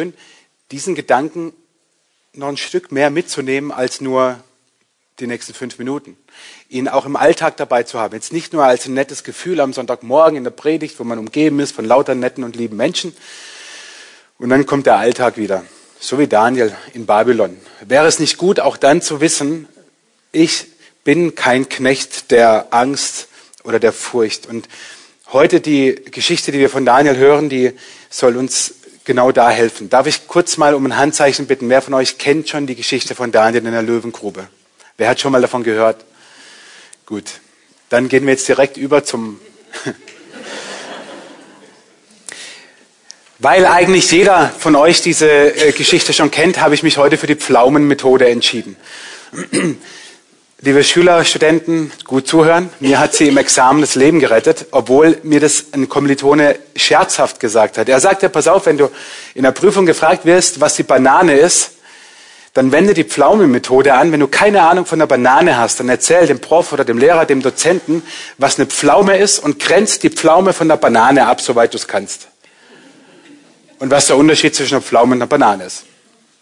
schön, diesen Gedanken noch ein Stück mehr mitzunehmen als nur die nächsten fünf Minuten. Ihn auch im Alltag dabei zu haben. Jetzt nicht nur als ein nettes Gefühl am Sonntagmorgen in der Predigt, wo man umgeben ist von lauter netten und lieben Menschen. Und dann kommt der Alltag wieder. So wie Daniel in Babylon. Wäre es nicht gut, auch dann zu wissen, ich bin kein Knecht der Angst oder der Furcht. Und heute die Geschichte, die wir von Daniel hören, die soll uns genau da helfen. Darf ich kurz mal um ein Handzeichen bitten? Wer von euch kennt schon die Geschichte von Daniel in der Löwengrube? Wer hat schon mal davon gehört? Gut. Dann gehen wir jetzt direkt über zum. Weil eigentlich jeder von euch diese äh, Geschichte schon kennt, habe ich mich heute für die Pflaumenmethode entschieden. Liebe Schüler, Studenten, gut zuhören. Mir hat sie im Examen das Leben gerettet, obwohl mir das ein Kommilitone scherzhaft gesagt hat. Er sagte, pass auf, wenn du in der Prüfung gefragt wirst, was die Banane ist, dann wende die Pflaumenmethode an. Wenn du keine Ahnung von der Banane hast, dann erzähl dem Prof oder dem Lehrer, dem Dozenten, was eine Pflaume ist und grenzt die Pflaume von der Banane ab, soweit du es kannst. Und was der Unterschied zwischen einer Pflaume und einer Banane ist.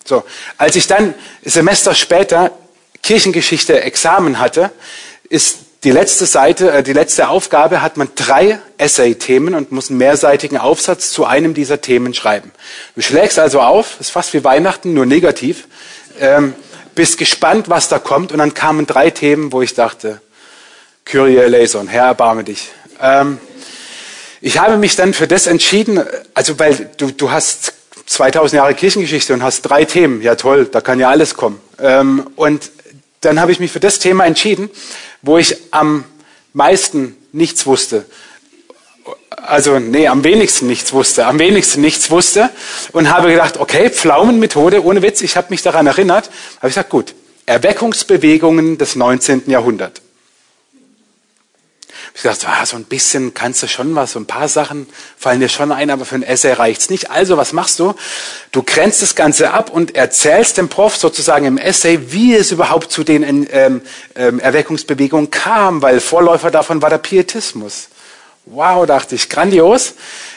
So, als ich dann Semester später Kirchengeschichte Examen hatte, ist die letzte Seite, äh, die letzte Aufgabe hat man drei Essay-Themen und muss einen mehrseitigen Aufsatz zu einem dieser Themen schreiben. Du schlägst also auf, ist fast wie Weihnachten, nur negativ, ähm, bist gespannt, was da kommt und dann kamen drei Themen, wo ich dachte, Kyrie eleison, Herr, erbarme dich. Ähm, ich habe mich dann für das entschieden, also weil du, du hast 2000 Jahre Kirchengeschichte und hast drei Themen, ja toll, da kann ja alles kommen. Ähm, und dann habe ich mich für das Thema entschieden, wo ich am meisten nichts wusste. Also, nee, am wenigsten nichts wusste, am wenigsten nichts wusste und habe gedacht, okay, Pflaumenmethode, ohne Witz, ich habe mich daran erinnert, habe ich gesagt, gut, Erweckungsbewegungen des 19. Jahrhunderts. Ich dachte, ah, so ein bisschen kannst du schon was, so ein paar Sachen fallen dir schon ein, aber für ein Essay reicht's nicht. Also, was machst du? Du grenzt das Ganze ab und erzählst dem Prof sozusagen im Essay, wie es überhaupt zu den ähm, ähm, Erweckungsbewegungen kam, weil Vorläufer davon war der Pietismus. Wow, dachte ich, grandios.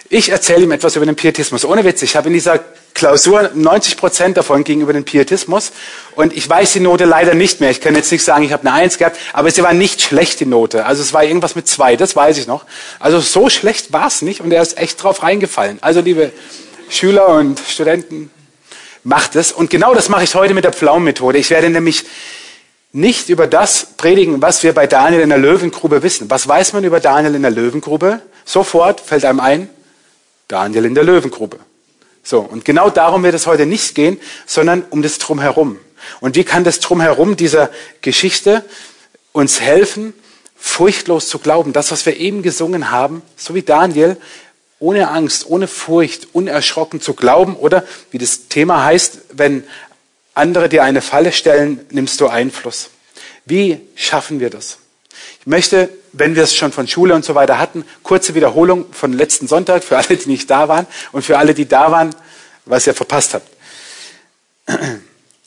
Ich erzähle ihm etwas über den Pietismus. Ohne Witz, ich habe in dieser Klausur 90 Prozent davon gegenüber dem Pietismus und ich weiß die Note leider nicht mehr. Ich kann jetzt nicht sagen, ich habe eine Eins gehabt, aber sie war nicht schlecht, die Note. Also es war irgendwas mit zwei, das weiß ich noch. Also so schlecht war es nicht und er ist echt drauf reingefallen. Also liebe Schüler und Studenten, macht es. Und genau das mache ich heute mit der Pflaumenmethode. Ich werde nämlich nicht über das predigen, was wir bei Daniel in der Löwengrube wissen. Was weiß man über Daniel in der Löwengrube? Sofort fällt einem ein, Daniel in der Löwengrube. So, und genau darum wird es heute nicht gehen, sondern um das Drumherum. Und wie kann das Drumherum dieser Geschichte uns helfen, furchtlos zu glauben? Das, was wir eben gesungen haben, so wie Daniel, ohne Angst, ohne Furcht, unerschrocken zu glauben oder, wie das Thema heißt, wenn andere dir eine Falle stellen, nimmst du Einfluss. Wie schaffen wir das? Ich möchte, wenn wir es schon von Schule und so weiter hatten, kurze Wiederholung von letzten Sonntag für alle, die nicht da waren und für alle, die da waren, was ihr verpasst habt.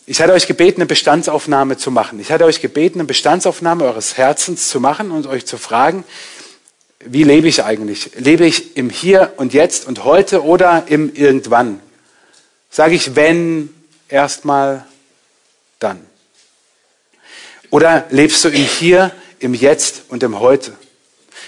Ich hatte euch gebeten, eine Bestandsaufnahme zu machen. Ich hatte euch gebeten, eine Bestandsaufnahme eures Herzens zu machen und euch zu fragen, wie lebe ich eigentlich? Lebe ich im Hier und Jetzt und heute oder im Irgendwann? Sage ich wenn, erstmal, dann. Oder lebst du im Hier, im Jetzt und im Heute?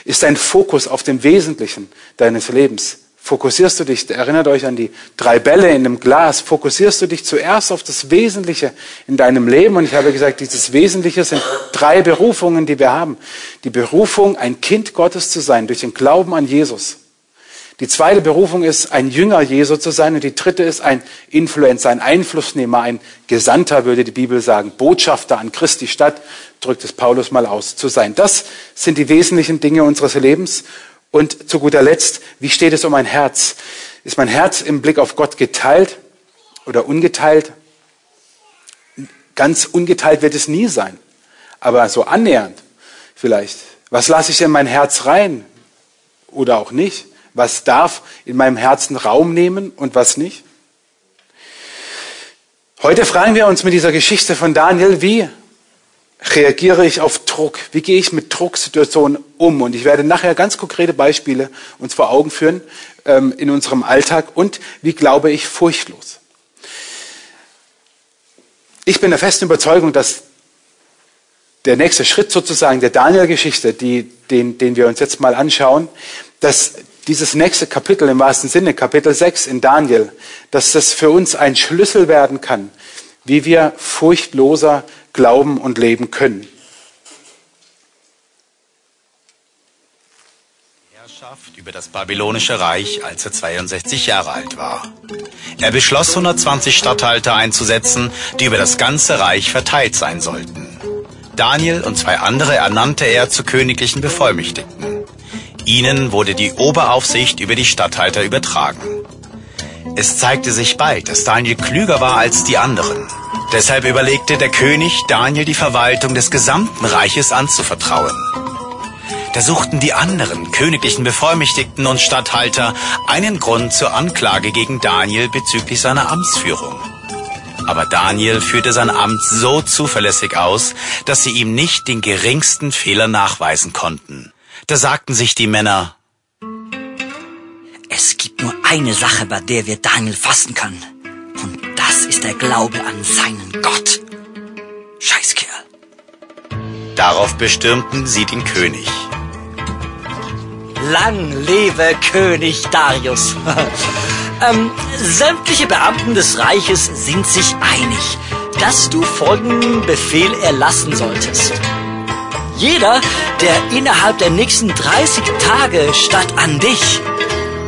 Ist dein Fokus auf dem Wesentlichen deines Lebens? Fokussierst du dich, erinnert euch an die drei Bälle in dem Glas, fokussierst du dich zuerst auf das Wesentliche in deinem Leben? Und ich habe gesagt, dieses Wesentliche sind drei Berufungen, die wir haben. Die Berufung, ein Kind Gottes zu sein durch den Glauben an Jesus. Die zweite Berufung ist, ein Jünger Jesu zu sein. Und die dritte ist, ein Influencer, ein Einflussnehmer, ein Gesandter, würde die Bibel sagen, Botschafter an Christi Stadt, drückt es Paulus mal aus, zu sein. Das sind die wesentlichen Dinge unseres Lebens. Und zu guter Letzt, wie steht es um mein Herz? Ist mein Herz im Blick auf Gott geteilt oder ungeteilt? Ganz ungeteilt wird es nie sein, aber so annähernd vielleicht. Was lasse ich in mein Herz rein oder auch nicht? Was darf in meinem Herzen Raum nehmen und was nicht? Heute fragen wir uns mit dieser Geschichte von Daniel, wie reagiere ich auf Druck? Wie gehe ich mit Drucksituationen um? Und ich werde nachher ganz konkrete Beispiele uns vor Augen führen ähm, in unserem Alltag. Und wie glaube ich furchtlos? Ich bin der festen Überzeugung, dass der nächste Schritt sozusagen der Daniel-Geschichte, den, den wir uns jetzt mal anschauen, dass dieses nächste Kapitel im wahrsten Sinne, Kapitel 6 in Daniel, dass das für uns ein Schlüssel werden kann, wie wir furchtloser glauben und leben können. Herrschaft über das babylonische Reich, als er 62 Jahre alt war. Er beschloss 120 Statthalter einzusetzen, die über das ganze Reich verteilt sein sollten. Daniel und zwei andere ernannte er zu königlichen Bevollmächtigten. Ihnen wurde die Oberaufsicht über die Statthalter übertragen. Es zeigte sich bald, dass Daniel klüger war als die anderen. Deshalb überlegte der König, Daniel die Verwaltung des gesamten Reiches anzuvertrauen. Da suchten die anderen königlichen Bevollmächtigten und Statthalter einen Grund zur Anklage gegen Daniel bezüglich seiner Amtsführung. Aber Daniel führte sein Amt so zuverlässig aus, dass sie ihm nicht den geringsten Fehler nachweisen konnten. Da sagten sich die Männer, es gibt nur eine Sache, bei der wir Daniel fassen können. Und das ist der Glaube an seinen Gott. Scheißkerl. Darauf bestürmten sie den König. Lang lebe König Darius. ähm, sämtliche Beamten des Reiches sind sich einig, dass du folgenden Befehl erlassen solltest. Jeder, der innerhalb der nächsten 30 Tage statt an dich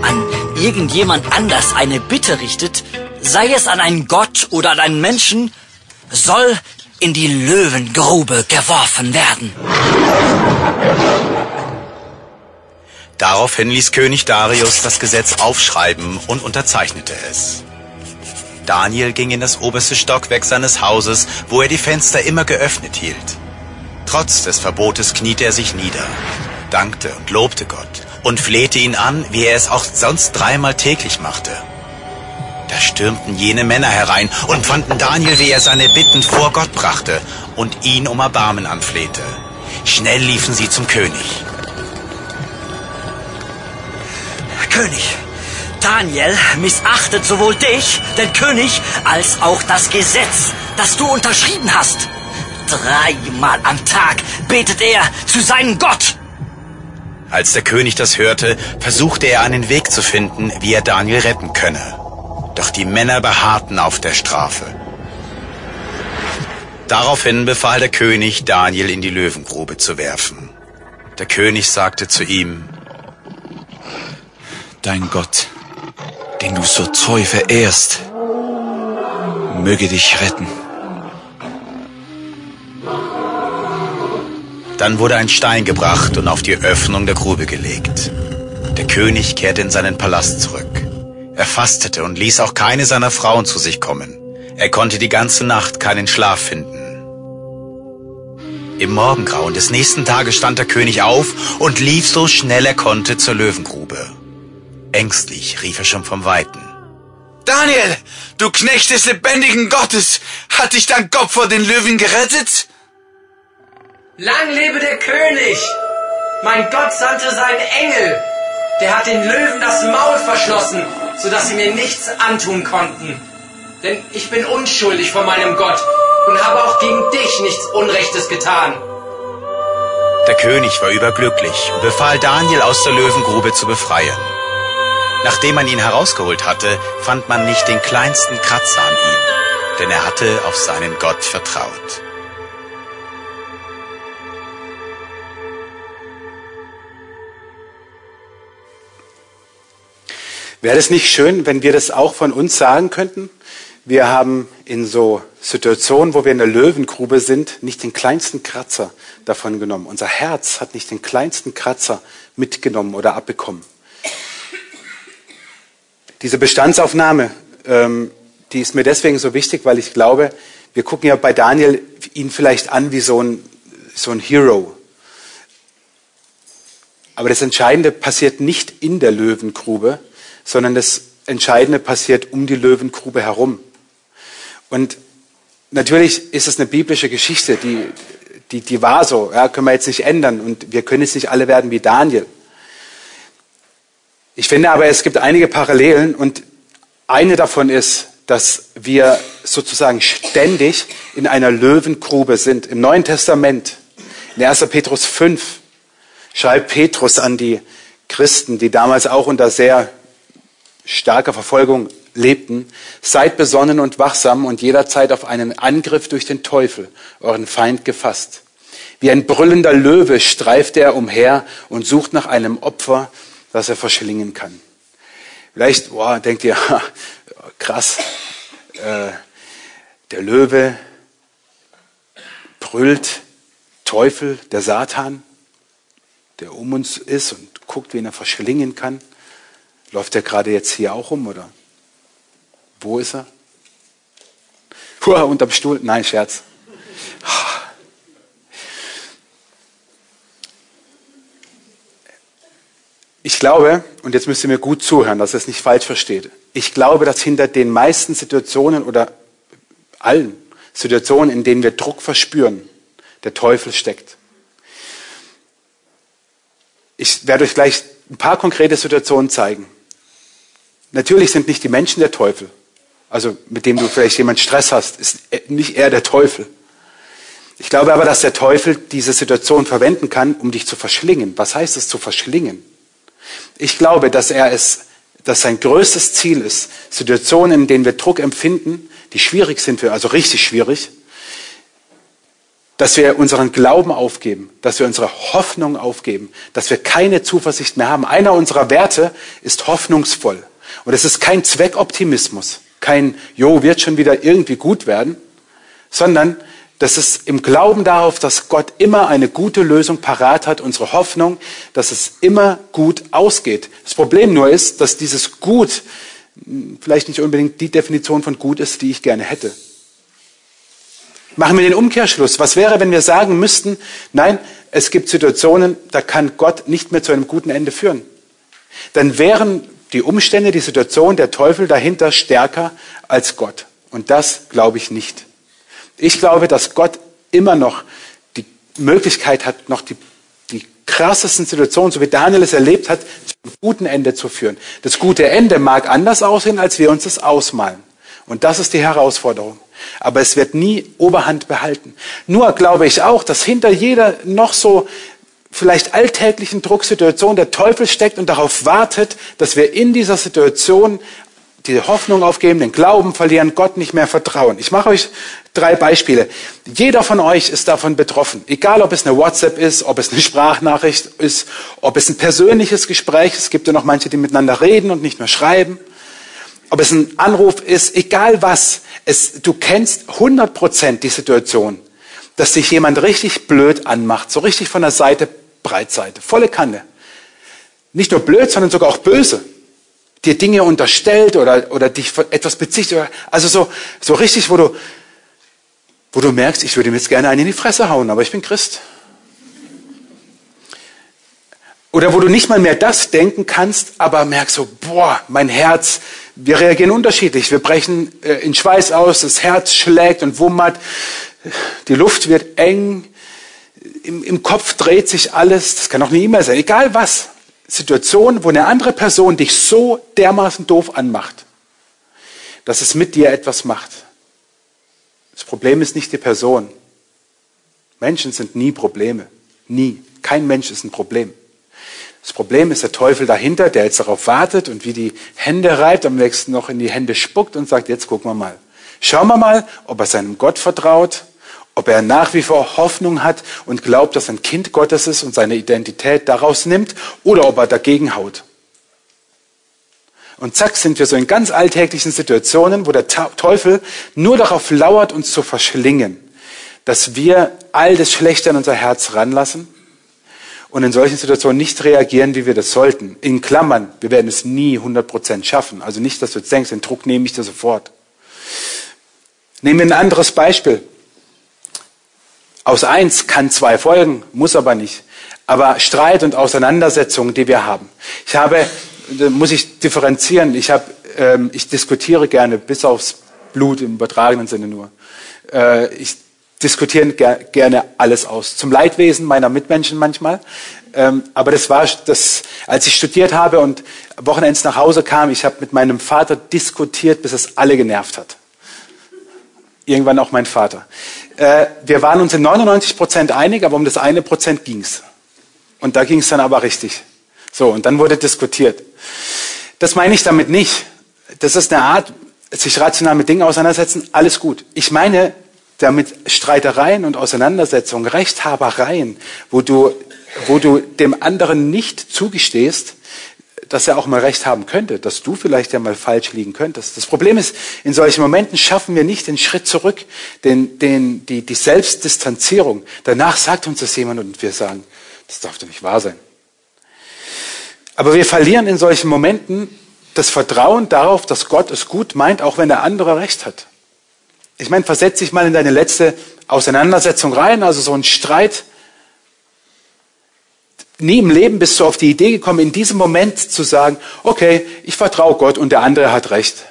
an irgendjemand anders eine Bitte richtet, sei es an einen Gott oder an einen Menschen, soll in die Löwengrube geworfen werden. Daraufhin ließ König Darius das Gesetz aufschreiben und unterzeichnete es. Daniel ging in das oberste Stockwerk seines Hauses, wo er die Fenster immer geöffnet hielt. Trotz des Verbotes kniete er sich nieder, dankte und lobte Gott und flehte ihn an, wie er es auch sonst dreimal täglich machte. Da stürmten jene Männer herein und fanden Daniel, wie er seine Bitten vor Gott brachte und ihn um Erbarmen anflehte. Schnell liefen sie zum König. König, Daniel missachtet sowohl dich, den König, als auch das Gesetz, das du unterschrieben hast. Dreimal am Tag betet er zu seinem Gott. Als der König das hörte, versuchte er einen Weg zu finden, wie er Daniel retten könne. Doch die Männer beharrten auf der Strafe. Daraufhin befahl der König, Daniel in die Löwengrube zu werfen. Der König sagte zu ihm, Dein Gott, den du so treu verehrst, möge dich retten. Dann wurde ein Stein gebracht und auf die Öffnung der Grube gelegt. Der König kehrte in seinen Palast zurück. Er fastete und ließ auch keine seiner Frauen zu sich kommen. Er konnte die ganze Nacht keinen Schlaf finden. Im Morgengrauen des nächsten Tages stand der König auf und lief so schnell er konnte zur Löwengrube. Ängstlich rief er schon vom Weiten. Daniel, du Knecht des lebendigen Gottes, hat dich dein Gott vor den Löwen gerettet? Lang lebe der König! Mein Gott sandte seinen Engel. Der hat den Löwen das Maul verschlossen, sodass sie mir nichts antun konnten. Denn ich bin unschuldig vor meinem Gott und habe auch gegen dich nichts Unrechtes getan. Der König war überglücklich und befahl Daniel aus der Löwengrube zu befreien. Nachdem man ihn herausgeholt hatte, fand man nicht den kleinsten Kratzer an ihm, denn er hatte auf seinen Gott vertraut. Wäre es nicht schön, wenn wir das auch von uns sagen könnten? Wir haben in so Situationen, wo wir in der Löwengrube sind, nicht den kleinsten Kratzer davon genommen. Unser Herz hat nicht den kleinsten Kratzer mitgenommen oder abbekommen. Diese Bestandsaufnahme, ähm, die ist mir deswegen so wichtig, weil ich glaube, wir gucken ja bei Daniel ihn vielleicht an wie so ein, so ein Hero. Aber das Entscheidende passiert nicht in der Löwengrube, sondern das Entscheidende passiert um die Löwengrube herum. Und natürlich ist es eine biblische Geschichte, die, Die, die war so, ja, können wir jetzt nicht ändern und wir können jetzt nicht alle werden wie Daniel. Ich finde aber, es gibt einige Parallelen und eine davon ist, dass wir sozusagen ständig in einer Löwengrube sind. Im Neuen Testament, in 1. Petrus 5, schreibt Petrus an die Christen, die damals auch unter sehr starker Verfolgung lebten, seid besonnen und wachsam und jederzeit auf einen Angriff durch den Teufel, euren Feind, gefasst. Wie ein brüllender Löwe streift er umher und sucht nach einem Opfer, das er verschlingen kann. Vielleicht boah, denkt ihr, krass, äh, der Löwe brüllt, Teufel, der Satan, der um uns ist und guckt, wen er verschlingen kann. Läuft er gerade jetzt hier auch rum oder wo ist er? Puh, unterm Stuhl? Nein, Scherz. Ich glaube, und jetzt müsst ihr mir gut zuhören, dass ihr es nicht falsch versteht. Ich glaube, dass hinter den meisten Situationen oder allen Situationen, in denen wir Druck verspüren, der Teufel steckt. Ich werde euch gleich ein paar konkrete Situationen zeigen. Natürlich sind nicht die Menschen der Teufel. Also mit dem du vielleicht jemand Stress hast, ist nicht er der Teufel. Ich glaube aber, dass der Teufel diese Situation verwenden kann, um dich zu verschlingen. Was heißt es zu verschlingen? Ich glaube, dass er es, dass sein größtes Ziel ist, Situationen, in denen wir Druck empfinden, die schwierig sind für, also richtig schwierig, dass wir unseren Glauben aufgeben, dass wir unsere Hoffnung aufgeben, dass wir keine Zuversicht mehr haben. Einer unserer Werte ist hoffnungsvoll. Und es ist kein Zweckoptimismus, kein, jo, wird schon wieder irgendwie gut werden, sondern das ist im Glauben darauf, dass Gott immer eine gute Lösung parat hat, unsere Hoffnung, dass es immer gut ausgeht. Das Problem nur ist, dass dieses Gut vielleicht nicht unbedingt die Definition von gut ist, die ich gerne hätte. Machen wir den Umkehrschluss. Was wäre, wenn wir sagen müssten, nein, es gibt Situationen, da kann Gott nicht mehr zu einem guten Ende führen. Dann wären die Umstände, die Situation, der Teufel dahinter stärker als Gott. Und das glaube ich nicht. Ich glaube, dass Gott immer noch die Möglichkeit hat, noch die, die krassesten Situationen, so wie Daniel es erlebt hat, zu einem guten Ende zu führen. Das gute Ende mag anders aussehen, als wir uns das ausmalen. Und das ist die Herausforderung. Aber es wird nie Oberhand behalten. Nur glaube ich auch, dass hinter jeder noch so vielleicht alltäglichen Drucksituation der Teufel steckt und darauf wartet, dass wir in dieser Situation die Hoffnung aufgeben, den Glauben verlieren, Gott nicht mehr vertrauen. Ich mache euch drei Beispiele. Jeder von euch ist davon betroffen. Egal, ob es eine WhatsApp ist, ob es eine Sprachnachricht ist, ob es ein persönliches Gespräch ist. Es gibt ja noch manche, die miteinander reden und nicht nur schreiben. Ob es ein Anruf ist, egal was. Es, du kennst 100 Prozent die Situation, dass sich jemand richtig blöd anmacht, so richtig von der Seite, Breitseite, volle Kanne. Nicht nur blöd, sondern sogar auch böse dir Dinge unterstellt oder, oder dich etwas bezichtigt. Also so, so richtig, wo du, wo du merkst, ich würde ihm jetzt gerne einen in die Fresse hauen, aber ich bin Christ. Oder wo du nicht mal mehr das denken kannst, aber merkst so, boah, mein Herz, wir reagieren unterschiedlich. Wir brechen äh, in Schweiß aus, das Herz schlägt und wummert, die Luft wird eng, im, im Kopf dreht sich alles, das kann auch eine E-Mail sein, egal was. Situation, wo eine andere Person dich so dermaßen doof anmacht, dass es mit dir etwas macht. Das Problem ist nicht die Person. Menschen sind nie Probleme. Nie. Kein Mensch ist ein Problem. Das Problem ist der Teufel dahinter, der jetzt darauf wartet und wie die Hände reibt, am nächsten noch in die Hände spuckt und sagt, jetzt gucken wir mal. Schauen wir mal, ob er seinem Gott vertraut, ob er nach wie vor Hoffnung hat und glaubt, dass ein Kind Gottes ist und seine Identität daraus nimmt, oder ob er dagegen haut. Und zack sind wir so in ganz alltäglichen Situationen, wo der Teufel nur darauf lauert, uns zu verschlingen, dass wir all das Schlechte an unser Herz ranlassen und in solchen Situationen nicht reagieren, wie wir das sollten. In Klammern, wir werden es nie 100% schaffen. Also nicht, dass du jetzt denkst, den Druck nehme ich dir sofort. Nehmen wir ein anderes Beispiel. Aus eins kann zwei folgen, muss aber nicht. Aber Streit und Auseinandersetzungen, die wir haben. Ich habe, muss ich differenzieren, ich, habe, ähm, ich diskutiere gerne bis aufs Blut im übertragenen Sinne nur. Äh, ich diskutieren ger gerne alles aus. Zum Leidwesen meiner Mitmenschen manchmal. Ähm, aber das war das, als ich studiert habe und Wochenends nach Hause kam, ich habe mit meinem Vater diskutiert, bis es alle genervt hat. Irgendwann auch mein Vater. Äh, wir waren uns in 99 Prozent einig, aber um das eine Prozent ging's. Und da ging's dann aber richtig. So, und dann wurde diskutiert. Das meine ich damit nicht. Das ist eine Art, sich rational mit Dingen auseinandersetzen, alles gut. Ich meine damit Streitereien und Auseinandersetzungen, Rechthabereien, wo du, wo du dem anderen nicht zugestehst, dass er auch mal recht haben könnte, dass du vielleicht ja mal falsch liegen könntest. Das Problem ist, in solchen Momenten schaffen wir nicht den Schritt zurück, den, den, die, die Selbstdistanzierung. Danach sagt uns das jemand und wir sagen, das darf doch nicht wahr sein. Aber wir verlieren in solchen Momenten das Vertrauen darauf, dass Gott es gut meint, auch wenn der andere recht hat. Ich meine, versetz dich mal in deine letzte Auseinandersetzung rein, also so ein Streit. Nie im Leben bist du auf die Idee gekommen, in diesem Moment zu sagen, okay, ich vertraue Gott und der andere hat recht.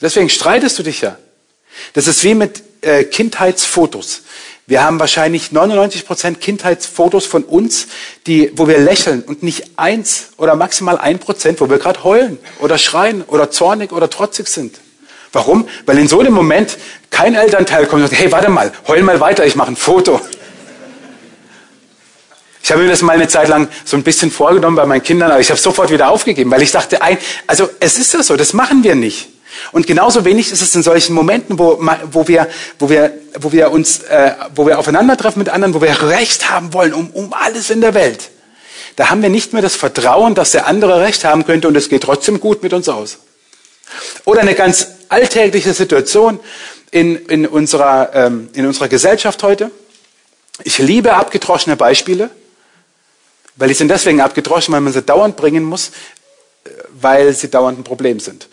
Deswegen streitest du dich ja. Das ist wie mit äh, Kindheitsfotos. Wir haben wahrscheinlich 99 Prozent Kindheitsfotos von uns, die, wo wir lächeln und nicht eins oder maximal ein Prozent, wo wir gerade heulen oder schreien oder zornig oder trotzig sind. Warum? Weil in so einem Moment kein Elternteil kommt und sagt, hey, warte mal, heul mal weiter, ich mache ein Foto. Ich habe mir das mal eine Zeit lang so ein bisschen vorgenommen bei meinen Kindern, aber ich habe sofort wieder aufgegeben, weil ich dachte, ein, also es ist ja so, das machen wir nicht. Und genauso wenig ist es in solchen Momenten, wo, wo, wir, wo, wir, wo wir uns, äh, wo wir aufeinandertreffen mit anderen, wo wir Recht haben wollen um, um alles in der Welt. Da haben wir nicht mehr das Vertrauen, dass der andere Recht haben könnte und es geht trotzdem gut mit uns aus. Oder eine ganz alltägliche Situation in, in, unserer, ähm, in unserer Gesellschaft heute. Ich liebe abgedroschene Beispiele, weil die sind deswegen abgedroschen, weil man sie dauernd bringen muss, äh, weil sie dauernd ein Problem sind.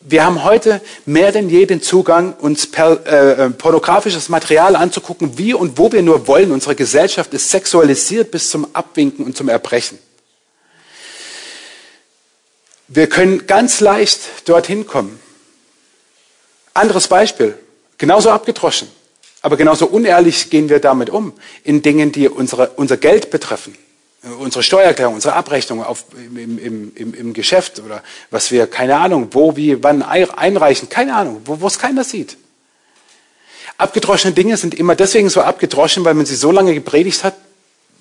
Wir haben heute mehr denn je den Zugang, uns per, äh, äh, pornografisches Material anzugucken, wie und wo wir nur wollen. Unsere Gesellschaft ist sexualisiert bis zum Abwinken und zum Erbrechen. Wir können ganz leicht dorthin kommen. Anderes Beispiel, genauso abgedroschen, aber genauso unehrlich gehen wir damit um in Dingen, die unsere, unser Geld betreffen unsere Steuererklärung, unsere Abrechnung auf, im, im, im, im Geschäft oder was wir, keine Ahnung, wo, wie, wann einreichen, keine Ahnung, wo es keiner sieht. Abgedroschene Dinge sind immer deswegen so abgedroschen, weil man sie so lange gepredigt hat,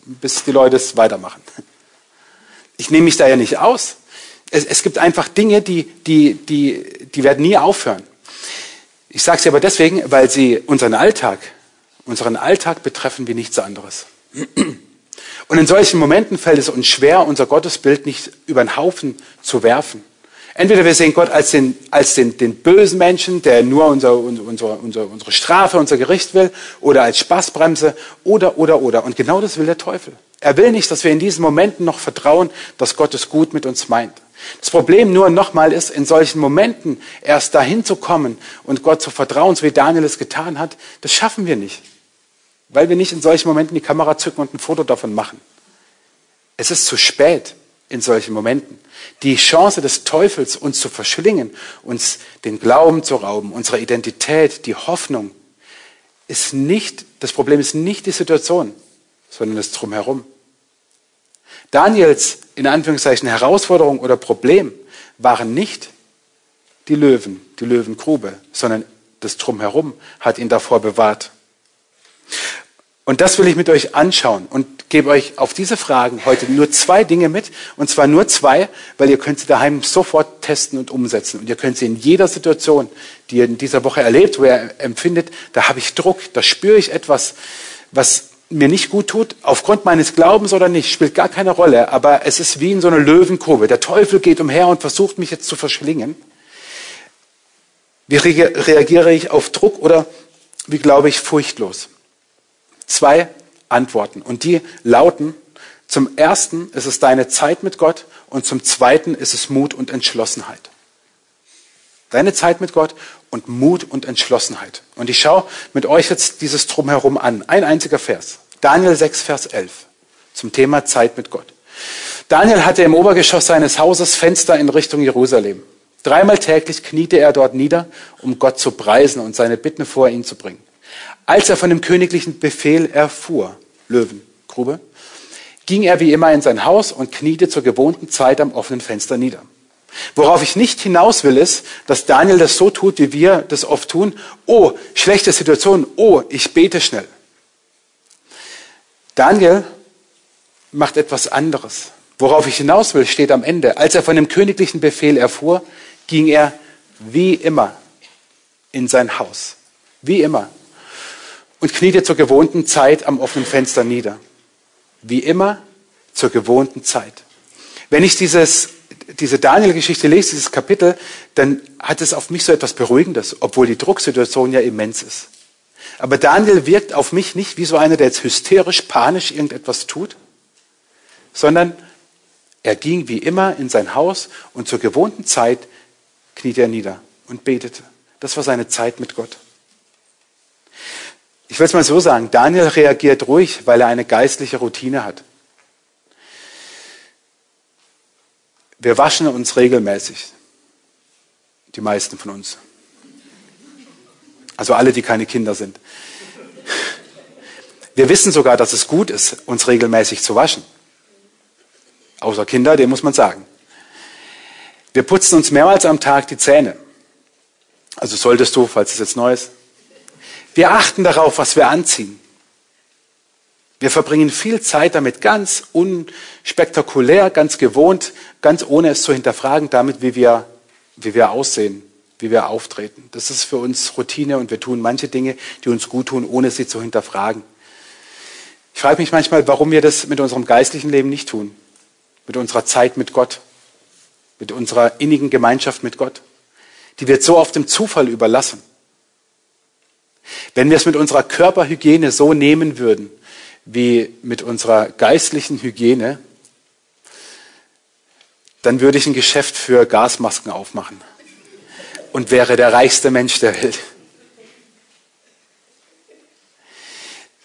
bis die Leute es weitermachen. Ich nehme mich da ja nicht aus. Es, es gibt einfach Dinge, die, die, die, die werden nie aufhören. Ich sage sie aber deswegen, weil sie unseren Alltag, unseren Alltag betreffen wie nichts anderes. Und in solchen Momenten fällt es uns schwer, unser Gottesbild nicht über den Haufen zu werfen. Entweder wir sehen Gott als den, als den, den bösen Menschen, der nur unser, unser, unser, unsere Strafe, unser Gericht will, oder als Spaßbremse, oder, oder, oder. Und genau das will der Teufel. Er will nicht, dass wir in diesen Momenten noch vertrauen, dass Gott es gut mit uns meint. Das Problem nur nochmal ist, in solchen Momenten erst dahin zu kommen und Gott zu vertrauen, so wie Daniel es getan hat, das schaffen wir nicht weil wir nicht in solchen Momenten die Kamera zücken und ein Foto davon machen. Es ist zu spät in solchen Momenten. Die Chance des Teufels, uns zu verschlingen, uns den Glauben zu rauben, unsere Identität, die Hoffnung, ist nicht, das Problem ist nicht die Situation, sondern das Drumherum. Daniels, in Anführungszeichen, Herausforderung oder Problem waren nicht die Löwen, die Löwengrube, sondern das Drumherum hat ihn davor bewahrt. Und das will ich mit euch anschauen und gebe euch auf diese Fragen heute nur zwei Dinge mit. Und zwar nur zwei, weil ihr könnt sie daheim sofort testen und umsetzen. Und ihr könnt sie in jeder Situation, die ihr in dieser Woche erlebt, wo ihr empfindet, da habe ich Druck, da spüre ich etwas, was mir nicht gut tut, aufgrund meines Glaubens oder nicht, spielt gar keine Rolle. Aber es ist wie in so einer Löwenkurve. Der Teufel geht umher und versucht mich jetzt zu verschlingen. Wie reagiere ich auf Druck oder wie glaube ich furchtlos? zwei Antworten. Und die lauten, zum ersten ist es deine Zeit mit Gott und zum zweiten ist es Mut und Entschlossenheit. Deine Zeit mit Gott und Mut und Entschlossenheit. Und ich schaue mit euch jetzt dieses Drumherum an. Ein einziger Vers. Daniel 6, Vers 11 zum Thema Zeit mit Gott. Daniel hatte im Obergeschoss seines Hauses Fenster in Richtung Jerusalem. Dreimal täglich kniete er dort nieder, um Gott zu preisen und seine Bitten vor ihn zu bringen. Als er von dem königlichen Befehl erfuhr, Löwengrube, ging er wie immer in sein Haus und kniete zur gewohnten Zeit am offenen Fenster nieder. Worauf ich nicht hinaus will, ist, dass Daniel das so tut, wie wir das oft tun. Oh, schlechte Situation. Oh, ich bete schnell. Daniel macht etwas anderes. Worauf ich hinaus will, steht am Ende. Als er von dem königlichen Befehl erfuhr, ging er wie immer in sein Haus. Wie immer. Und kniete zur gewohnten Zeit am offenen Fenster nieder. Wie immer zur gewohnten Zeit. Wenn ich dieses, diese Daniel-Geschichte lese, dieses Kapitel, dann hat es auf mich so etwas Beruhigendes, obwohl die Drucksituation ja immens ist. Aber Daniel wirkt auf mich nicht wie so einer, der jetzt hysterisch, panisch irgendetwas tut, sondern er ging wie immer in sein Haus und zur gewohnten Zeit kniete er nieder und betete. Das war seine Zeit mit Gott. Ich will es mal so sagen, Daniel reagiert ruhig, weil er eine geistliche Routine hat. Wir waschen uns regelmäßig, die meisten von uns. Also alle, die keine Kinder sind. Wir wissen sogar, dass es gut ist, uns regelmäßig zu waschen. Außer Kinder, dem muss man sagen. Wir putzen uns mehrmals am Tag die Zähne. Also solltest du, falls es jetzt neu ist. Wir achten darauf, was wir anziehen. Wir verbringen viel Zeit damit, ganz unspektakulär, ganz gewohnt, ganz ohne es zu hinterfragen, damit, wie wir, wie wir aussehen, wie wir auftreten. Das ist für uns Routine und wir tun manche Dinge, die uns gut tun, ohne sie zu hinterfragen. Ich frage mich manchmal, warum wir das mit unserem geistlichen Leben nicht tun mit unserer Zeit mit Gott, mit unserer innigen Gemeinschaft mit Gott. Die wird so oft dem Zufall überlassen. Wenn wir es mit unserer Körperhygiene so nehmen würden, wie mit unserer geistlichen Hygiene, dann würde ich ein Geschäft für Gasmasken aufmachen und wäre der reichste Mensch der Welt.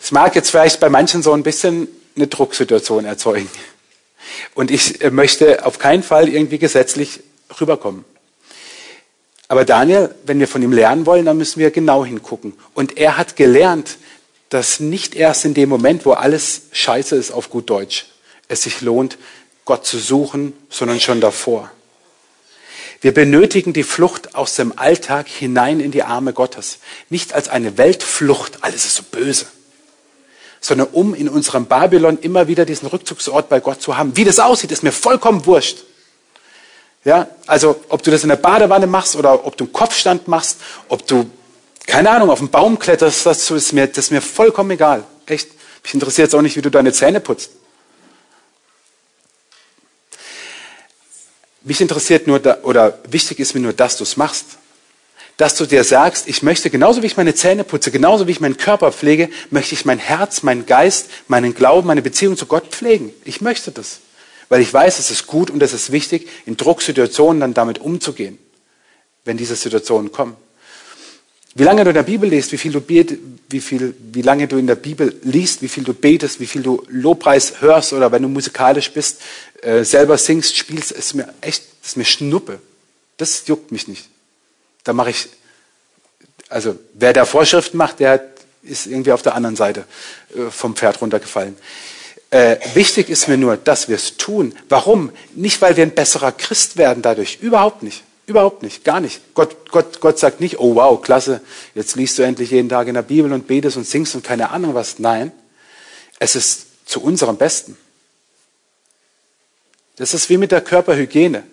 Es mag jetzt vielleicht bei manchen so ein bisschen eine Drucksituation erzeugen. Und ich äh, möchte auf keinen Fall irgendwie gesetzlich rüberkommen. Aber Daniel, wenn wir von ihm lernen wollen, dann müssen wir genau hingucken. Und er hat gelernt, dass nicht erst in dem Moment, wo alles scheiße ist auf gut Deutsch, es sich lohnt, Gott zu suchen, sondern schon davor. Wir benötigen die Flucht aus dem Alltag hinein in die Arme Gottes. Nicht als eine Weltflucht, alles ist so böse sondern um in unserem Babylon immer wieder diesen Rückzugsort bei Gott zu haben. Wie das aussieht, ist mir vollkommen wurscht. Ja, also ob du das in der Badewanne machst oder ob du einen Kopfstand machst, ob du, keine Ahnung, auf den Baum kletterst, das ist mir, das ist mir vollkommen egal. Echt. Mich interessiert jetzt auch nicht, wie du deine Zähne putzt. Mich interessiert nur, oder wichtig ist mir nur, dass du es machst dass du dir sagst, ich möchte genauso wie ich meine Zähne putze, genauso wie ich meinen Körper pflege, möchte ich mein Herz, meinen Geist, meinen Glauben, meine Beziehung zu Gott pflegen. Ich möchte das, weil ich weiß, es ist gut und es ist wichtig, in Drucksituationen dann damit umzugehen, wenn diese Situationen kommen. Wie lange du in der Bibel liest, wie viel du betest, wie viel, wie lange du in der Bibel liest, wie viel du betest, wie viel du Lobpreis hörst oder wenn du musikalisch bist, äh, selber singst, spielst, ist mir echt, ist mir Schnuppe. Das juckt mich nicht. Da mache ich, also wer da Vorschriften macht, der ist irgendwie auf der anderen Seite äh, vom Pferd runtergefallen. Äh, wichtig ist mir nur, dass wir es tun. Warum? Nicht, weil wir ein besserer Christ werden dadurch. Überhaupt nicht. Überhaupt nicht. Gar nicht. Gott, Gott, Gott sagt nicht, oh wow, klasse, jetzt liest du endlich jeden Tag in der Bibel und betest und singst und keine Ahnung was. Nein. Es ist zu unserem Besten. Das ist wie mit der Körperhygiene.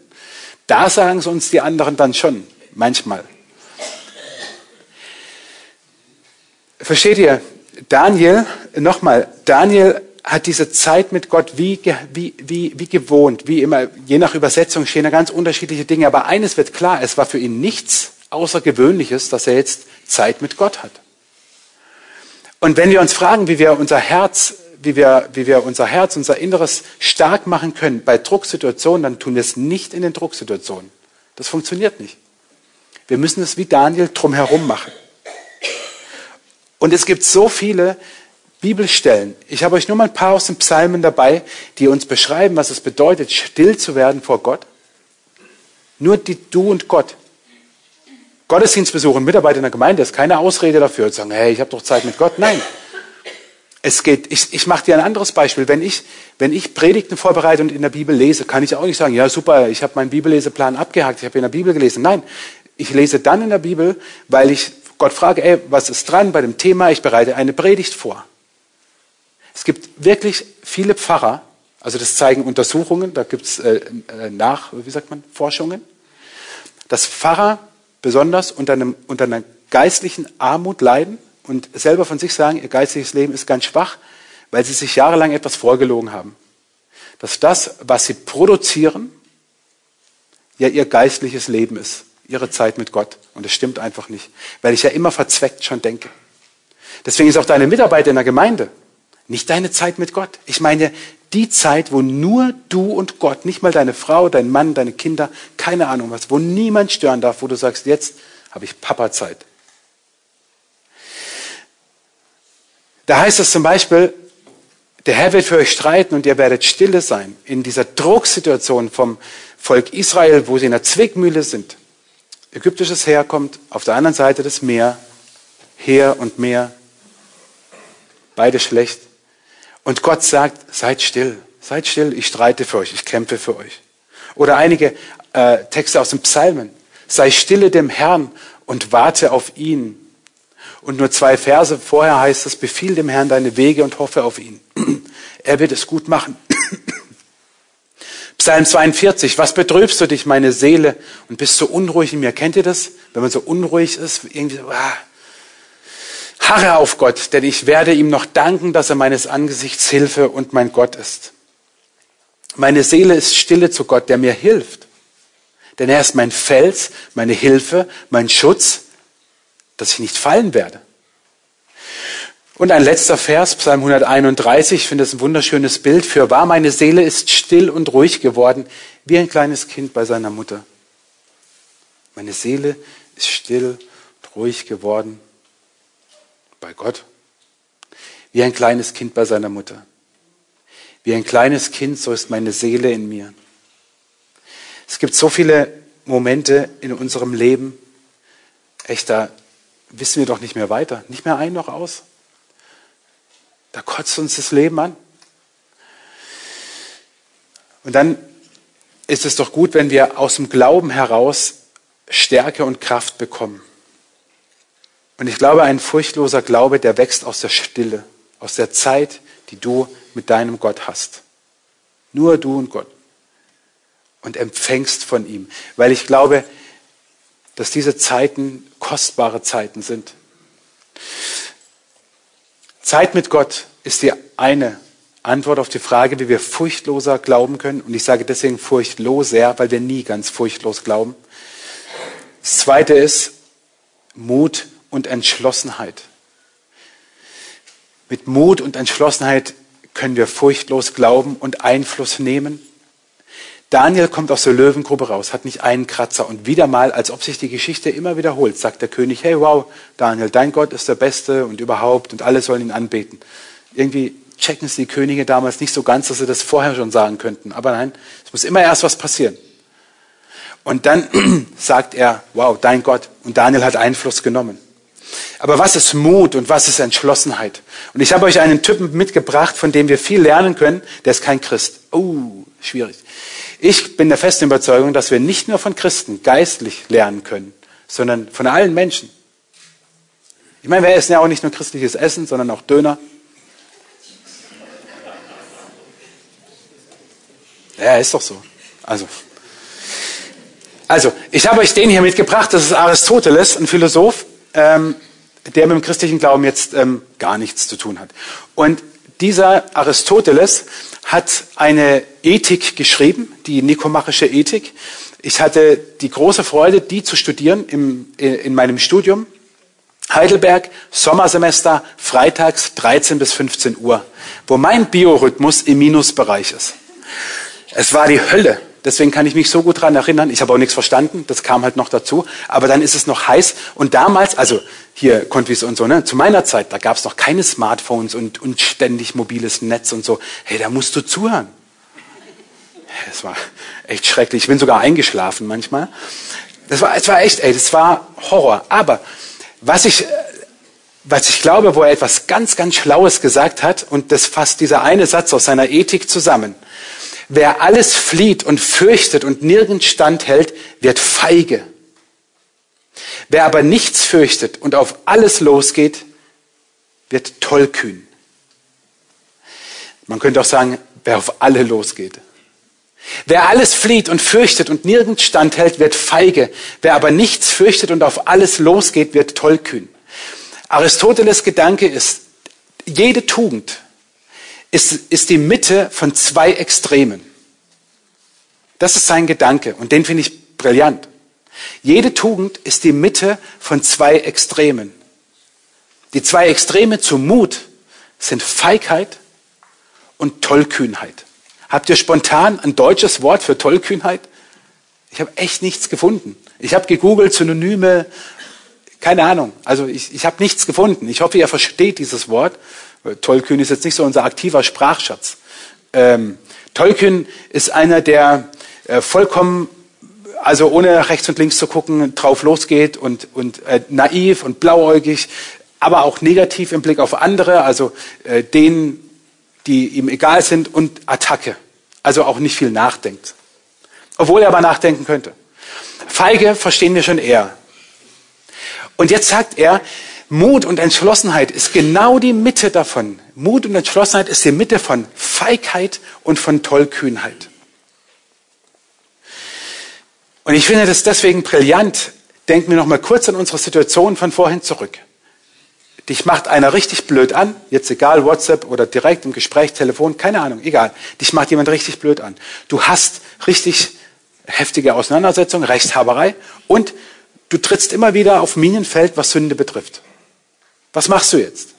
Da sagen es uns die anderen dann schon. Manchmal. Versteht ihr? Daniel, nochmal, Daniel hat diese Zeit mit Gott wie, wie, wie, wie gewohnt, wie immer, je nach Übersetzung stehen da ganz unterschiedliche Dinge, aber eines wird klar, es war für ihn nichts Außergewöhnliches, dass er jetzt Zeit mit Gott hat. Und wenn wir uns fragen, wie wir unser Herz, wie wir, wie wir unser Herz, unser Inneres stark machen können bei Drucksituationen, dann tun wir es nicht in den Drucksituationen. Das funktioniert nicht. Wir müssen es wie Daniel drumherum machen. Und es gibt so viele Bibelstellen. Ich habe euch nur mal ein paar aus den Psalmen dabei, die uns beschreiben, was es bedeutet, still zu werden vor Gott. Nur die, du und Gott. Gottesdienstbesuch und Mitarbeiter in der Gemeinde ist keine Ausrede dafür, zu sagen, hey, ich habe doch Zeit mit Gott. Nein. Es geht, ich, ich mache dir ein anderes Beispiel. Wenn ich, wenn ich Predigten vorbereite und in der Bibel lese, kann ich auch nicht sagen, ja super, ich habe meinen Bibelleseplan abgehakt, ich habe in der Bibel gelesen. Nein, ich lese dann in der Bibel, weil ich Gott frage, ey, was ist dran bei dem Thema? Ich bereite eine Predigt vor. Es gibt wirklich viele Pfarrer, also das zeigen Untersuchungen, da gibt es äh, äh, nach, wie sagt man, Forschungen, dass Pfarrer besonders unter, einem, unter einer geistlichen Armut leiden und selber von sich sagen, ihr geistliches Leben ist ganz schwach, weil sie sich jahrelang etwas vorgelogen haben. Dass das, was sie produzieren, ja ihr geistliches Leben ist, ihre Zeit mit Gott. Und das stimmt einfach nicht, weil ich ja immer verzweckt schon denke. Deswegen ist auch deine Mitarbeit in der Gemeinde nicht deine Zeit mit Gott. Ich meine die Zeit, wo nur du und Gott, nicht mal deine Frau, dein Mann, deine Kinder, keine Ahnung was, wo niemand stören darf, wo du sagst, jetzt habe ich Papa-Zeit. Da heißt es zum Beispiel, der Herr wird für euch streiten und ihr werdet stille sein. In dieser Drucksituation vom Volk Israel, wo sie in der Zwickmühle sind. Ägyptisches Heer kommt auf der anderen Seite des Meer, Heer und Meer, beide schlecht. Und Gott sagt, seid still, seid still, ich streite für euch, ich kämpfe für euch. Oder einige äh, Texte aus den Psalmen, sei stille dem Herrn und warte auf ihn. Und nur zwei Verse vorher heißt es, befiehl dem Herrn deine Wege und hoffe auf ihn. Er wird es gut machen. Psalm 42, was betrübst du dich, meine Seele, und bist so unruhig in mir? Kennt ihr das? Wenn man so unruhig ist, irgendwie ah, Harre auf Gott, denn ich werde ihm noch danken, dass er meines Angesichts Hilfe und mein Gott ist. Meine Seele ist stille zu Gott, der mir hilft. Denn er ist mein Fels, meine Hilfe, mein Schutz, dass ich nicht fallen werde. Und ein letzter Vers, Psalm 131, ich finde es ein wunderschönes Bild. Für wahr meine Seele ist still und ruhig geworden, wie ein kleines Kind bei seiner Mutter. Meine Seele ist still und ruhig geworden bei Gott. Wie ein kleines Kind bei seiner Mutter. Wie ein kleines Kind, so ist meine Seele in mir. Es gibt so viele Momente in unserem Leben, echt, da wissen wir doch nicht mehr weiter, nicht mehr ein noch aus. Da kotzt uns das Leben an. Und dann ist es doch gut, wenn wir aus dem Glauben heraus Stärke und Kraft bekommen. Und ich glaube, ein furchtloser Glaube, der wächst aus der Stille, aus der Zeit, die du mit deinem Gott hast. Nur du und Gott. Und empfängst von ihm. Weil ich glaube, dass diese Zeiten kostbare Zeiten sind. Zeit mit Gott ist die eine Antwort auf die Frage, wie wir furchtloser glauben können. Und ich sage deswegen furchtloser, weil wir nie ganz furchtlos glauben. Das zweite ist Mut und Entschlossenheit. Mit Mut und Entschlossenheit können wir furchtlos glauben und Einfluss nehmen. Daniel kommt aus der Löwengrube raus, hat nicht einen Kratzer und wieder mal, als ob sich die Geschichte immer wiederholt, sagt der König, hey wow, Daniel, dein Gott ist der Beste und überhaupt und alle sollen ihn anbeten. Irgendwie checken es die Könige damals nicht so ganz, dass sie das vorher schon sagen könnten. Aber nein, es muss immer erst was passieren. Und dann sagt er, wow, dein Gott. Und Daniel hat Einfluss genommen. Aber was ist Mut und was ist Entschlossenheit? Und ich habe euch einen Typen mitgebracht, von dem wir viel lernen können. Der ist kein Christ. Oh, schwierig. Ich bin der festen Überzeugung, dass wir nicht nur von Christen geistlich lernen können, sondern von allen Menschen. Ich meine, wir essen ja auch nicht nur christliches Essen, sondern auch Döner. Ja, ist doch so. Also, also ich habe euch den hier mitgebracht. Das ist Aristoteles, ein Philosoph ähm, der mit dem christlichen Glauben jetzt ähm, gar nichts zu tun hat. Und dieser Aristoteles hat eine Ethik geschrieben, die nikomachische Ethik. Ich hatte die große Freude, die zu studieren im, in meinem Studium. Heidelberg, Sommersemester, freitags 13 bis 15 Uhr, wo mein Biorhythmus im Minusbereich ist. Es war die Hölle. Deswegen kann ich mich so gut dran erinnern. Ich habe auch nichts verstanden. Das kam halt noch dazu. Aber dann ist es noch heiß. Und damals, also hier Konvis und so, ne, zu meiner Zeit, da gab es noch keine Smartphones und, und ständig mobiles Netz und so. Hey, da musst du zuhören. Es war echt schrecklich. Ich bin sogar eingeschlafen manchmal. Das war, es war echt, ey, das war Horror. Aber was ich, was ich glaube, wo er etwas ganz, ganz Schlaues gesagt hat, und das fasst dieser eine Satz aus seiner Ethik zusammen. Wer alles flieht und fürchtet und nirgends standhält, wird feige. Wer aber nichts fürchtet und auf alles losgeht, wird tollkühn. Man könnte auch sagen, wer auf alle losgeht. Wer alles flieht und fürchtet und nirgends standhält, wird feige. Wer aber nichts fürchtet und auf alles losgeht, wird tollkühn. Aristoteles Gedanke ist, jede Tugend ist, ist die Mitte von zwei Extremen. Das ist sein Gedanke und den finde ich brillant. Jede Tugend ist die Mitte von zwei Extremen. Die zwei Extreme zum Mut sind Feigheit und Tollkühnheit. Habt ihr spontan ein deutsches Wort für Tollkühnheit? Ich habe echt nichts gefunden. Ich habe gegoogelt, Synonyme, keine Ahnung. Also ich, ich habe nichts gefunden. Ich hoffe, ihr versteht dieses Wort. Tollkühn ist jetzt nicht so unser aktiver Sprachschatz. Ähm, Tollkühn ist einer, der äh, vollkommen, also ohne rechts und links zu gucken, drauf losgeht und, und äh, naiv und blauäugig, aber auch negativ im Blick auf andere, also äh, denen, die ihm egal sind und Attacke. Also auch nicht viel nachdenkt. Obwohl er aber nachdenken könnte. Feige verstehen wir schon eher. Und jetzt sagt er, Mut und Entschlossenheit ist genau die Mitte davon. Mut und Entschlossenheit ist die Mitte von Feigheit und von Tollkühnheit. Und ich finde das deswegen brillant. Denken wir noch mal kurz an unsere Situation von vorhin zurück. Dich macht einer richtig blöd an, jetzt egal, WhatsApp oder direkt im Gespräch, Telefon, keine Ahnung, egal. Dich macht jemand richtig blöd an. Du hast richtig heftige Auseinandersetzung, Rechtshaberei und du trittst immer wieder auf Minenfeld, was Sünde betrifft. Was machst du jetzt?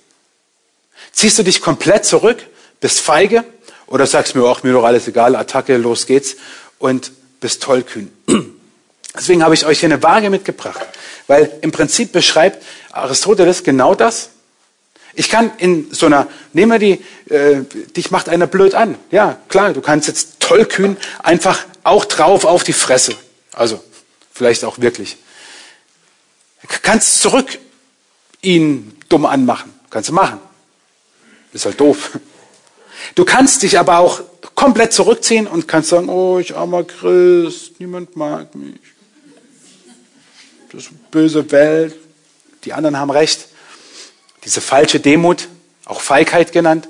Ziehst du dich komplett zurück, bist feige oder sagst mir, auch mir doch alles egal, Attacke, los geht's und bist tollkühn. Deswegen habe ich euch hier eine Waage mitgebracht, weil im Prinzip beschreibt Aristoteles genau das. Ich kann in so einer, nehmen wir die, äh, dich macht einer blöd an. Ja, klar, du kannst jetzt tollkühn einfach auch drauf auf die Fresse. Also, vielleicht auch wirklich. Kannst zurück ihn dumm anmachen. Kannst du machen. Ist halt doof. Du kannst dich aber auch komplett zurückziehen und kannst sagen, oh, ich armer Christ, niemand mag mich. Das ist eine böse Welt. Die anderen haben recht. Diese falsche Demut, auch Feigheit genannt,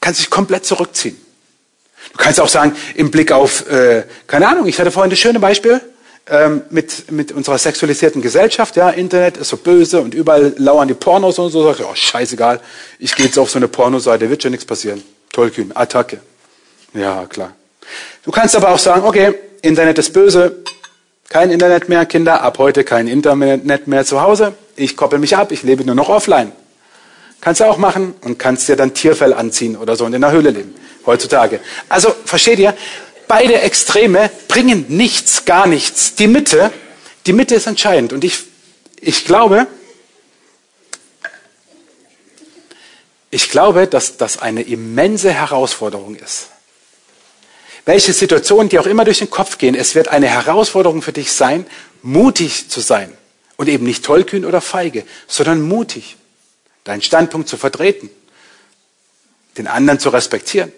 kannst dich komplett zurückziehen. Du kannst auch sagen, im Blick auf, äh, keine Ahnung, ich hatte vorhin das schöne Beispiel, ähm, mit, mit unserer sexualisierten Gesellschaft, ja, Internet ist so böse und überall lauern die Pornos und so, sag ich, oh, scheißegal, ich gehe jetzt auf so eine Pornoseite, wird schon nichts passieren. Tollkühn, Attacke. Ja, klar. Du kannst aber auch sagen, okay, Internet ist böse, kein Internet mehr, Kinder, ab heute kein Internet mehr zu Hause, ich koppel mich ab, ich lebe nur noch offline. Kannst du auch machen und kannst dir dann Tierfell anziehen oder so und in der Höhle leben, heutzutage. Also, versteht ihr, Beide Extreme bringen nichts, gar nichts. Die Mitte, die Mitte ist entscheidend. Und ich, ich glaube, ich glaube, dass das eine immense Herausforderung ist. Welche Situationen die auch immer durch den Kopf gehen, es wird eine Herausforderung für dich sein, mutig zu sein. Und eben nicht tollkühn oder feige, sondern mutig. Deinen Standpunkt zu vertreten. Den anderen zu respektieren.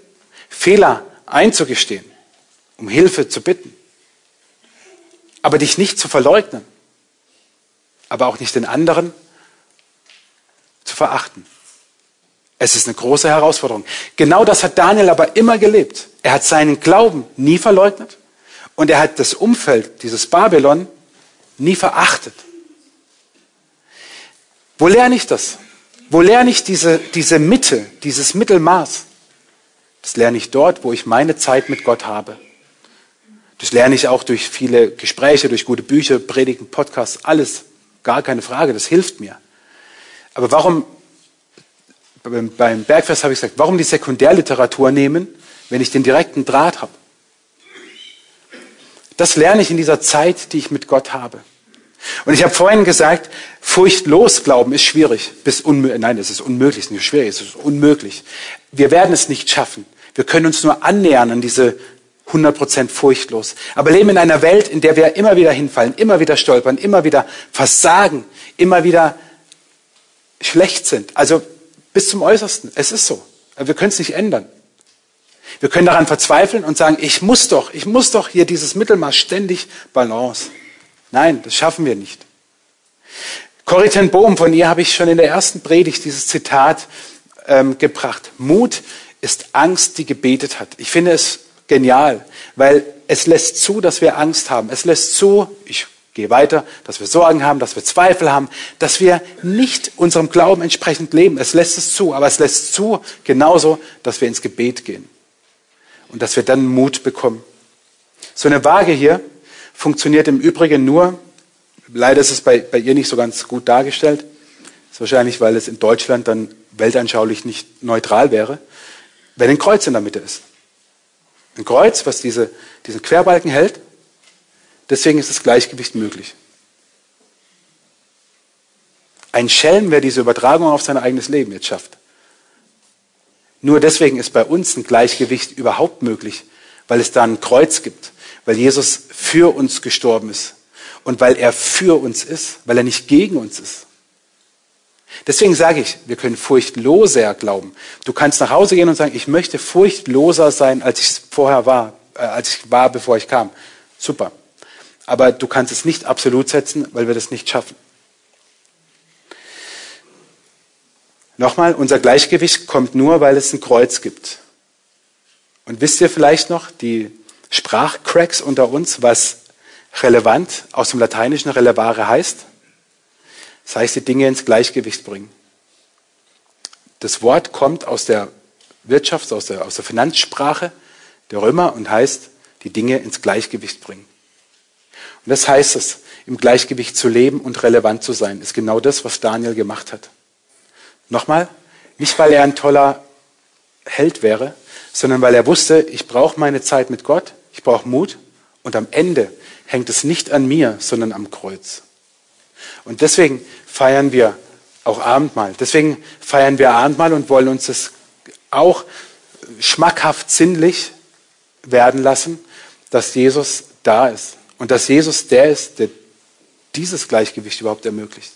Fehler einzugestehen um Hilfe zu bitten. Aber dich nicht zu verleugnen, aber auch nicht den anderen zu verachten. Es ist eine große Herausforderung. Genau das hat Daniel aber immer gelebt. Er hat seinen Glauben nie verleugnet und er hat das Umfeld, dieses Babylon, nie verachtet. Wo lerne ich das? Wo lerne ich diese, diese Mitte, dieses Mittelmaß? Das lerne ich dort, wo ich meine Zeit mit Gott habe. Das lerne ich auch durch viele Gespräche, durch gute Bücher, Predigen, Podcasts, alles. Gar keine Frage, das hilft mir. Aber warum, beim Bergfest habe ich gesagt, warum die Sekundärliteratur nehmen, wenn ich den direkten Draht habe? Das lerne ich in dieser Zeit, die ich mit Gott habe. Und ich habe vorhin gesagt, furchtlos glauben ist schwierig. Bis. Nein, es ist unmöglich, es ist nicht schwierig, es ist unmöglich. Wir werden es nicht schaffen. Wir können uns nur annähern an diese 100% furchtlos. Aber leben in einer Welt, in der wir immer wieder hinfallen, immer wieder stolpern, immer wieder versagen, immer wieder schlecht sind. Also bis zum Äußersten. Es ist so. Wir können es nicht ändern. Wir können daran verzweifeln und sagen, ich muss doch, ich muss doch hier dieses Mittelmaß ständig Balance. Nein, das schaffen wir nicht. Corrie ten Bohm, von ihr habe ich schon in der ersten Predigt dieses Zitat ähm, gebracht. Mut ist Angst, die gebetet hat. Ich finde es genial, weil es lässt zu, dass wir Angst haben. Es lässt zu, ich gehe weiter, dass wir Sorgen haben, dass wir Zweifel haben, dass wir nicht unserem Glauben entsprechend leben. Es lässt es zu, aber es lässt zu genauso, dass wir ins Gebet gehen und dass wir dann Mut bekommen. So eine Waage hier funktioniert im Übrigen nur, leider ist es bei, bei ihr nicht so ganz gut dargestellt, ist wahrscheinlich, weil es in Deutschland dann weltanschaulich nicht neutral wäre, wenn ein Kreuz in der Mitte ist. Ein Kreuz, was diese, diesen Querbalken hält. Deswegen ist das Gleichgewicht möglich. Ein Schelm, wer diese Übertragung auf sein eigenes Leben jetzt schafft. Nur deswegen ist bei uns ein Gleichgewicht überhaupt möglich, weil es da ein Kreuz gibt, weil Jesus für uns gestorben ist und weil er für uns ist, weil er nicht gegen uns ist. Deswegen sage ich, wir können furchtloser glauben. Du kannst nach Hause gehen und sagen, ich möchte furchtloser sein, als ich vorher war, äh, als ich war, bevor ich kam. Super. Aber du kannst es nicht absolut setzen, weil wir das nicht schaffen. Nochmal, unser Gleichgewicht kommt nur, weil es ein Kreuz gibt. Und wisst ihr vielleicht noch, die Sprachcracks unter uns, was relevant aus dem Lateinischen relevare heißt? Das heißt, die Dinge ins Gleichgewicht bringen. Das Wort kommt aus der Wirtschafts-, aus der, aus der Finanzsprache der Römer und heißt, die Dinge ins Gleichgewicht bringen. Und das heißt es, im Gleichgewicht zu leben und relevant zu sein, ist genau das, was Daniel gemacht hat. Nochmal, nicht weil er ein toller Held wäre, sondern weil er wusste, ich brauche meine Zeit mit Gott, ich brauche Mut und am Ende hängt es nicht an mir, sondern am Kreuz. Und deswegen feiern wir auch Abendmahl. Deswegen feiern wir Abendmahl und wollen uns das auch schmackhaft sinnlich werden lassen, dass Jesus da ist und dass Jesus der ist, der dieses Gleichgewicht überhaupt ermöglicht.